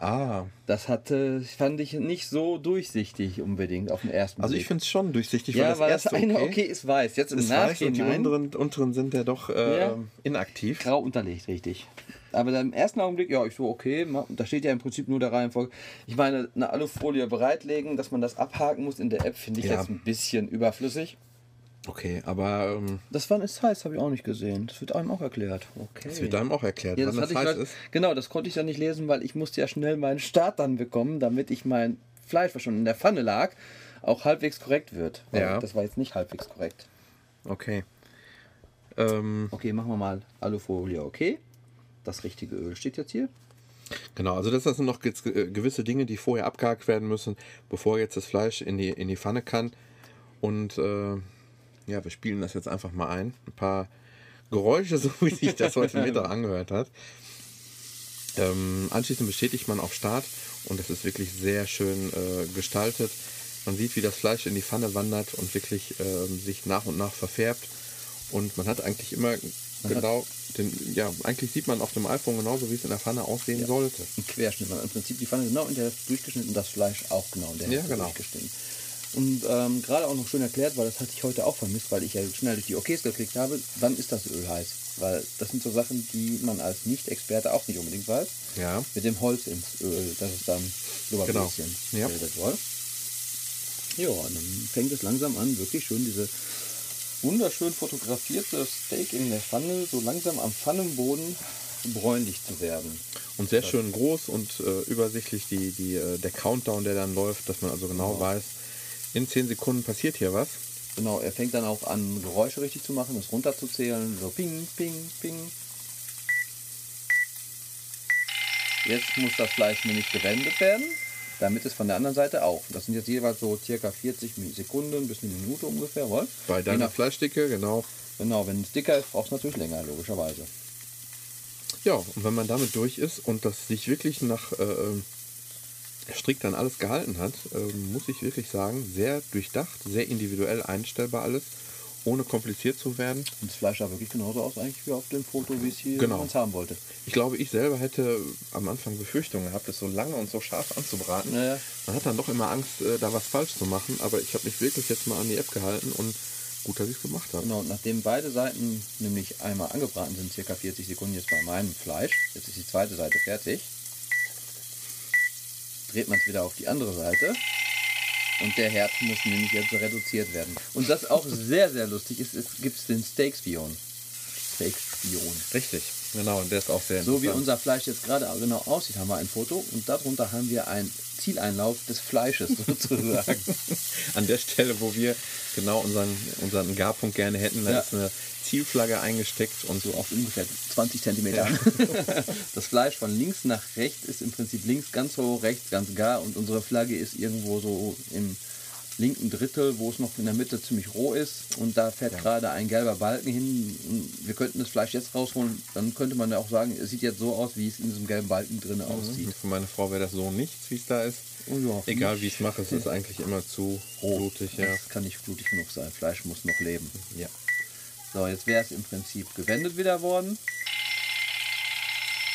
Ah. Das hatte, fand ich nicht so durchsichtig unbedingt auf den ersten Also Blick. ich finde es schon durchsichtig, Ja, das weil das erste eine okay, okay ist weiß. Jetzt im ist weiß und die Nachhinein unteren, unteren sind ja doch äh, Ja. inaktiv. grau unterlegt, richtig. Aber dann im ersten Augenblick, ja, ich so, okay, da steht ja im Prinzip nur der Reihenfolge. Ich meine, eine Alufolie bereitlegen, dass man das abhaken muss in der App, finde ich Ja. jetzt ein bisschen überflüssig. Okay, aber ähm, Das wann ist heiß, habe ich auch nicht gesehen. Das wird einem auch erklärt. Okay. es wird einem auch erklärt, ja, das wann das heiß grad- ist. Genau, das konnte ich dann nicht lesen, weil ich musste ja schnell meinen Start dann bekommen, damit ich mein Fleisch, was schon in der Pfanne lag, auch halbwegs korrekt wird. Weil Ja. Das war jetzt nicht halbwegs korrekt. Okay. Ähm, Okay, machen wir mal Alufolie, okay. Das richtige Öl steht jetzt hier. genau, also das sind noch äh, gewisse Dinge, die vorher abgehakt werden müssen, bevor jetzt das Fleisch in die, in die Pfanne kann. Und äh, ja, wir spielen das jetzt einfach mal ein. Ein paar Geräusche, [LAUGHS] so wie sich das heute Mittag [LAUGHS] angehört hat. Ähm, anschließend bestätigt man auf Start und das ist wirklich sehr schön äh, gestaltet. Man sieht, wie das Fleisch in die Pfanne wandert und wirklich ähm, sich nach und nach verfärbt. Und man hat eigentlich immer genau den, ja, eigentlich sieht man auf dem iPhone genauso, wie es in der Pfanne aussehen sollte. Ein Querschnitt. Man hat im Prinzip die Pfanne genau in der Hälfte durchgeschnitten und das Fleisch auch genau in der Ja, Hälfte genau. durchgeschnitten. Und ähm, gerade auch noch schön erklärt, weil das hatte ich heute auch vermisst, weil ich ja schnell durch die OKs geklickt habe, wann ist das Öl heiß? Weil das sind so Sachen, die man als Nicht-Experte auch nicht unbedingt weiß. Ja. Mit dem Holz ins Öl, dass es dann so ein Genau. bisschen Ja. bildet soll. Ja, und dann fängt es langsam an, wirklich schön diese wunderschön fotografierte Steak in der Pfanne so langsam am Pfannenboden bräunlich zu werden. Und sehr schön groß und äh, übersichtlich die, die, äh, der Countdown, der dann läuft, dass man also genau weiß, in 10 Sekunden passiert hier was. Genau, er fängt dann auch an, Geräusche richtig zu machen, das runterzuzählen. So ping, ping, ping. Jetzt muss das Fleisch nämlich gewendet werden, damit es von der anderen Seite auch. Das sind jetzt jeweils so circa 40 Sekunden bis eine Minute ungefähr, wohl? Bei deiner nach- Fleischdicke, genau. Genau, wenn es dicker ist, braucht es natürlich länger, logischerweise. Ja, und wenn man damit durch ist und das sich wirklich nach äh, strikt dann alles gehalten hat, ähm, muss ich wirklich sagen, sehr durchdacht, sehr individuell einstellbar alles, ohne kompliziert zu werden. Und das Fleisch sah wirklich genauso aus eigentlich wie auf dem Foto, wie es hier Genau. haben wollte. Ich glaube, ich selber hätte am Anfang Befürchtungen gehabt, es so lange und so scharf anzubraten. Naja, Man hat dann doch immer Angst, äh, da was falsch zu machen, aber ich habe mich wirklich jetzt mal an die App gehalten und gut, dass ich es gemacht habe. genau, und nachdem beide Seiten nämlich einmal angebraten sind, circa 40 Sekunden jetzt bei meinem Fleisch, jetzt ist die zweite Seite fertig, dreht man es wieder auf die andere Seite und der Herd muss nämlich jetzt reduziert werden. Und das auch sehr, sehr lustig ist, es gibt den Steak-Spion. Steak-Spion. Richtig, genau, und der ist auch sehr So wie unser Fleisch jetzt gerade genau aussieht, haben wir ein Foto und darunter haben wir einen Zieleinlauf des Fleisches [LAUGHS] sozusagen. An der Stelle, wo wir genau unseren, unseren Garpunkt gerne hätten, da Ja. ist eine Zielflagge eingesteckt und so auf ungefähr 20 Zentimeter. [LAUGHS] Das Fleisch von links nach rechts ist im Prinzip links ganz hoch, rechts ganz gar und unsere Flagge ist irgendwo so im linken Drittel, wo es noch in der Mitte ziemlich roh ist und da fährt gerade ein gelber Balken hin. Und wir könnten das Fleisch jetzt rausholen, dann könnte man ja auch sagen, es sieht jetzt so aus, wie es in diesem gelben Balken drin aussieht. für meine Frau wäre das so nichts, wie es da ist. Oh ja, Egal wie ich es mache, es ist [LAUGHS] eigentlich immer zu blutig. Ja. Das kann nicht blutig genug sein. Fleisch muss noch leben. ja. So, jetzt wäre es im Prinzip gewendet wieder worden.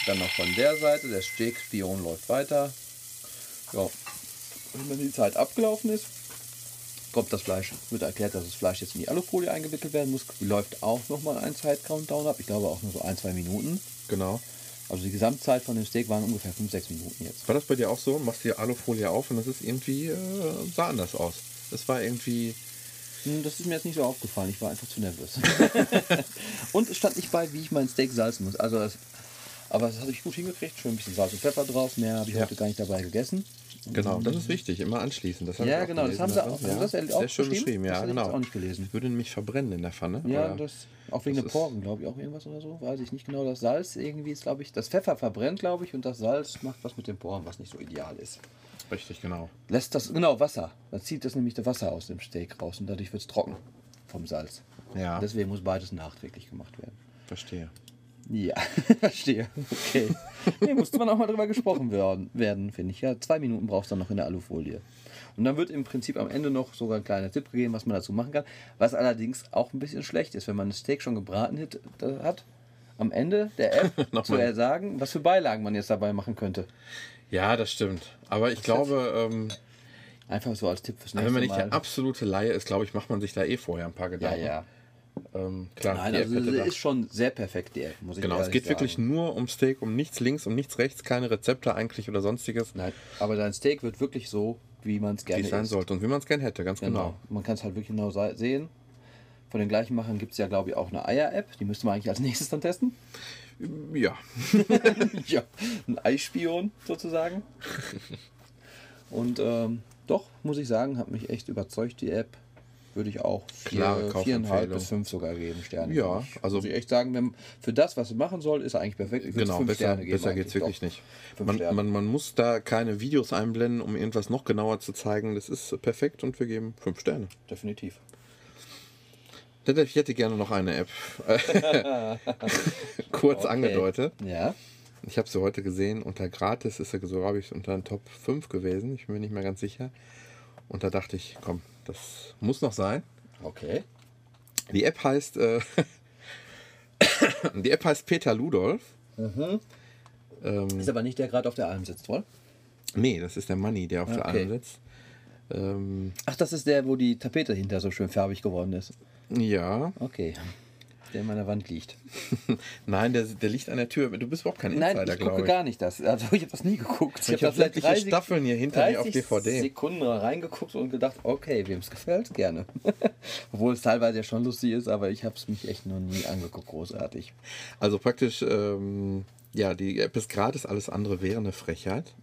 Dann noch von der Seite, der Steak-Spion läuft weiter. Ja, wenn die Zeit abgelaufen ist, kommt das Fleisch, wird erklärt, dass das Fleisch jetzt in die Alufolie eingewickelt werden muss. Läuft auch nochmal ein Zeit-Countdown ab. Ich glaube auch nur so ein, zwei Minuten. Genau. Also die Gesamtzeit von dem Steak waren ungefähr 5, 6 Minuten jetzt. War das bei dir auch so? Machst die Alufolie auf und das ist irgendwie, äh, sah anders aus. Das war irgendwie, Das ist mir jetzt nicht so aufgefallen. Ich war einfach zu nervös. [LAUGHS] und es stand nicht bei, wie ich mein Steak salzen muss. Also das, aber das habe ich gut hingekriegt. Schön ein bisschen Salz und Pfeffer drauf. Mehr habe ich Ja. heute gar nicht dabei gegessen. Genau, das ist wichtig, immer anschließen. Das ich Ja, genau, das haben sie auch, ja, haben sie das auch Sehr schön beschrieben, ja, Das ich genau. jetzt auch nicht gelesen. Würde nämlich verbrennen in der Pfanne. Ja, das auch wegen das der Porken, glaube ich, auch irgendwas oder so. Weiß ich nicht genau. Das Salz irgendwie ist, glaube ich, das Pfeffer verbrennt, glaube ich, und das Salz macht was mit den Poren, was nicht so ideal ist. Richtig, genau. Lässt das, genau, Wasser. Dann zieht das nämlich das Wasser aus dem Steak raus und dadurch wird es trocken vom Salz. Ja, Deswegen muss beides nachträglich gemacht werden. verstehe. Ja, [LAUGHS] verstehe. Okay. Nee, musste man auch mal drüber gesprochen werden, werden finde ich. Ja, zwei Minuten brauchst du dann noch in der Alufolie. Und dann wird im Prinzip am Ende noch sogar ein kleiner Tipp gegeben, was man dazu machen kann. Was allerdings auch ein bisschen schlecht ist, wenn man ein Steak schon gebraten hat, äh, hat am Ende der App [LAUGHS] zu sagen, was für Beilagen man jetzt dabei machen könnte. Ja, das stimmt. Aber ich glaube, ähm, Einfach so als Tipp fürs nächste wenn man nicht Mal. der absolute Laie ist, glaube ich, macht man sich da eh vorher ein paar ja, Gedanken. ja. Ähm, klar, Nein, also App hätte es da- ist schon sehr perfekt, die App, muss ich Genau, es geht sagen. wirklich nur um Steak, um nichts links, um nichts rechts, keine Rezepte eigentlich oder sonstiges, Nein, aber dein Steak wird wirklich so, wie man es wie gerne es sein isst. sollte und wie man es gern hätte, ganz Genau. genau. Man kann es halt wirklich genau se- sehen. Von den gleichen Machern gibt es ja, glaube ich, auch eine Eier-App. Die müsste man eigentlich als nächstes dann testen. Ja, [LAUGHS] ja, ein Eispion sozusagen. Und ähm, doch, muss ich sagen, hat mich echt überzeugt, die App. Würde ich auch vier, viereinhalb bis fünf sogar geben Sterne. Ja, ich- also- muss ich echt sagen, wenn, für das, was es machen soll, ist er eigentlich perfekt. Ich genau, fünf besser, Sterne geben. besser geht es wirklich doch. nicht. Man, man, man muss da keine Videos einblenden, um irgendwas noch genauer zu zeigen. Das ist perfekt und wir geben fünf Sterne. Definitiv. Ich hätte gerne noch eine App. [LAUGHS] Kurz Okay. angedeutet. Ja. Ich habe sie heute gesehen. Unter Gratis ist sie so, glaube ich, unter den Top 5 gewesen. Ich bin mir nicht mehr ganz sicher. Und da dachte ich, komm, das muss noch sein. Okay. Die App heißt, äh, [LAUGHS] die App heißt Peter Ludolf. Ähm, Ist aber nicht der gerade auf der Alm sitzt, wohl? nee, das ist der Manni, der auf der Okay. Alm sitzt. Ähm, Ach, das ist der, wo die Tapete hinter so schön farbig geworden ist. Ja, Okay. Der in meiner Wand liegt. [LAUGHS] nein, der, der liegt an der Tür. Du bist überhaupt kein Nein, Insider, ich gucke ich. gar nicht das. Also ich habe das nie geguckt. Ich habe hab da sämtliche Staffeln hier hinter mir auf 30 DVD. Sekunden reingeguckt und gedacht, okay, wem es gefällt, gerne. [LAUGHS] Obwohl es teilweise ja schon lustig ist, aber ich habe es mich echt noch nie angeguckt, großartig. Also praktisch, ähm, ja, die App ist gratis, alles andere wäre eine Frechheit.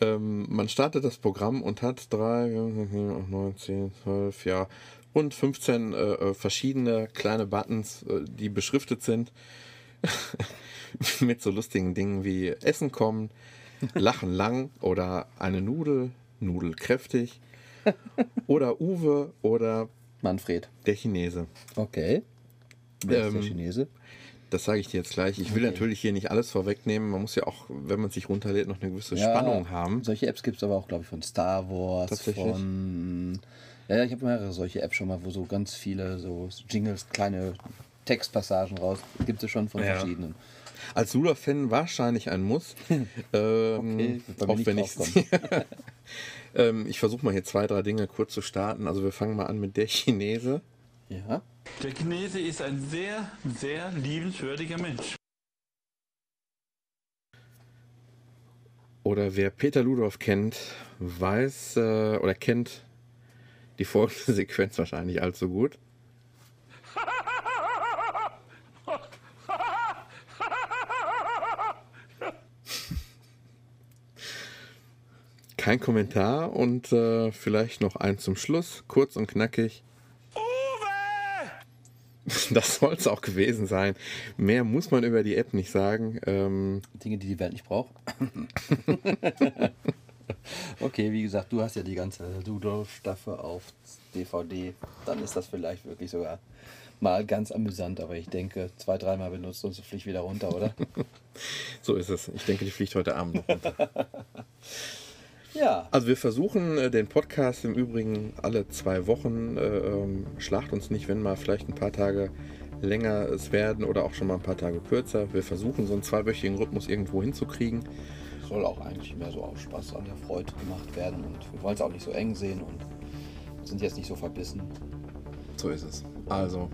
Ähm, man startet das Programm und hat drei, 9, 10, 12, ja, rund 15 äh, äh, verschiedene kleine Buttons, äh, die beschriftet sind. [LAUGHS] Mit so lustigen Dingen wie Essen kommen, Lachen lang oder eine Nudel, Nudel kräftig. [LAUGHS] Oder Uwe oder Manfred. der Chinese. Okay. Wer ist der Ähm, Chinese? Das sage ich dir jetzt gleich. Ich will Okay. natürlich hier nicht alles vorwegnehmen. Man muss ja auch, wenn man sich runterlädt, noch eine gewisse Spannung haben. Solche Apps gibt es aber auch, glaube ich, von Star Wars, von. Ja, ich habe mehrere solche Apps schon mal, wo so ganz viele so Jingles, kleine Textpassagen raus. Gibt es schon von Ja. verschiedenen. Als Lula-Fan wahrscheinlich ein Muss. ähm, [LAUGHS] Okay, auch wenn ich ähm, Ich [LAUGHS] versuche mal hier zwei, drei Dinge kurz zu starten. Also wir fangen mal an mit der Chinese. Ja. Der Chinese ist ein sehr, sehr liebenswürdiger Mensch. Oder wer Peter Ludolf kennt, weiß äh, oder kennt die folgende Sequenz wahrscheinlich allzu gut. Kein Kommentar und äh, vielleicht noch ein zum Schluss, kurz und knackig. Uwe! Das soll es auch gewesen sein. Mehr muss man über die App nicht sagen. Ähm, Dinge, die die Welt nicht braucht. [LAUGHS] okay, wie gesagt, du hast ja die ganze Rudolf-Staffel auf DVD. Dann ist das vielleicht wirklich sogar mal ganz amüsant, aber ich denke, zwei, dreimal benutzt und so fliegt wieder runter, oder? [LAUGHS] so ist es. Ich denke, die fliegt heute Abend noch runter. [LAUGHS] ja. Also wir versuchen äh, den Podcast im Übrigen alle zwei Wochen. Äh, ähm, schlacht uns nicht, wenn mal vielleicht ein paar Tage länger es werden oder auch schon mal ein paar Tage kürzer. Wir versuchen so einen zweiwöchigen Rhythmus irgendwo hinzukriegen. Soll auch eigentlich mehr so aus Spaß an der Freude gemacht werden und wir wollen es auch nicht so eng sehen und sind jetzt nicht so verbissen. So ist es. Also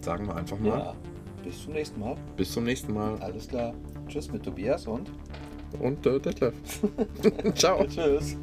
sagen wir einfach mal Ja. Bis zum nächsten Mal. bis zum nächsten Mal Alles klar. Tschüss mit Tobias und und äh, Detlef. [LAUGHS] Ciao. [LAUGHS] tschüss.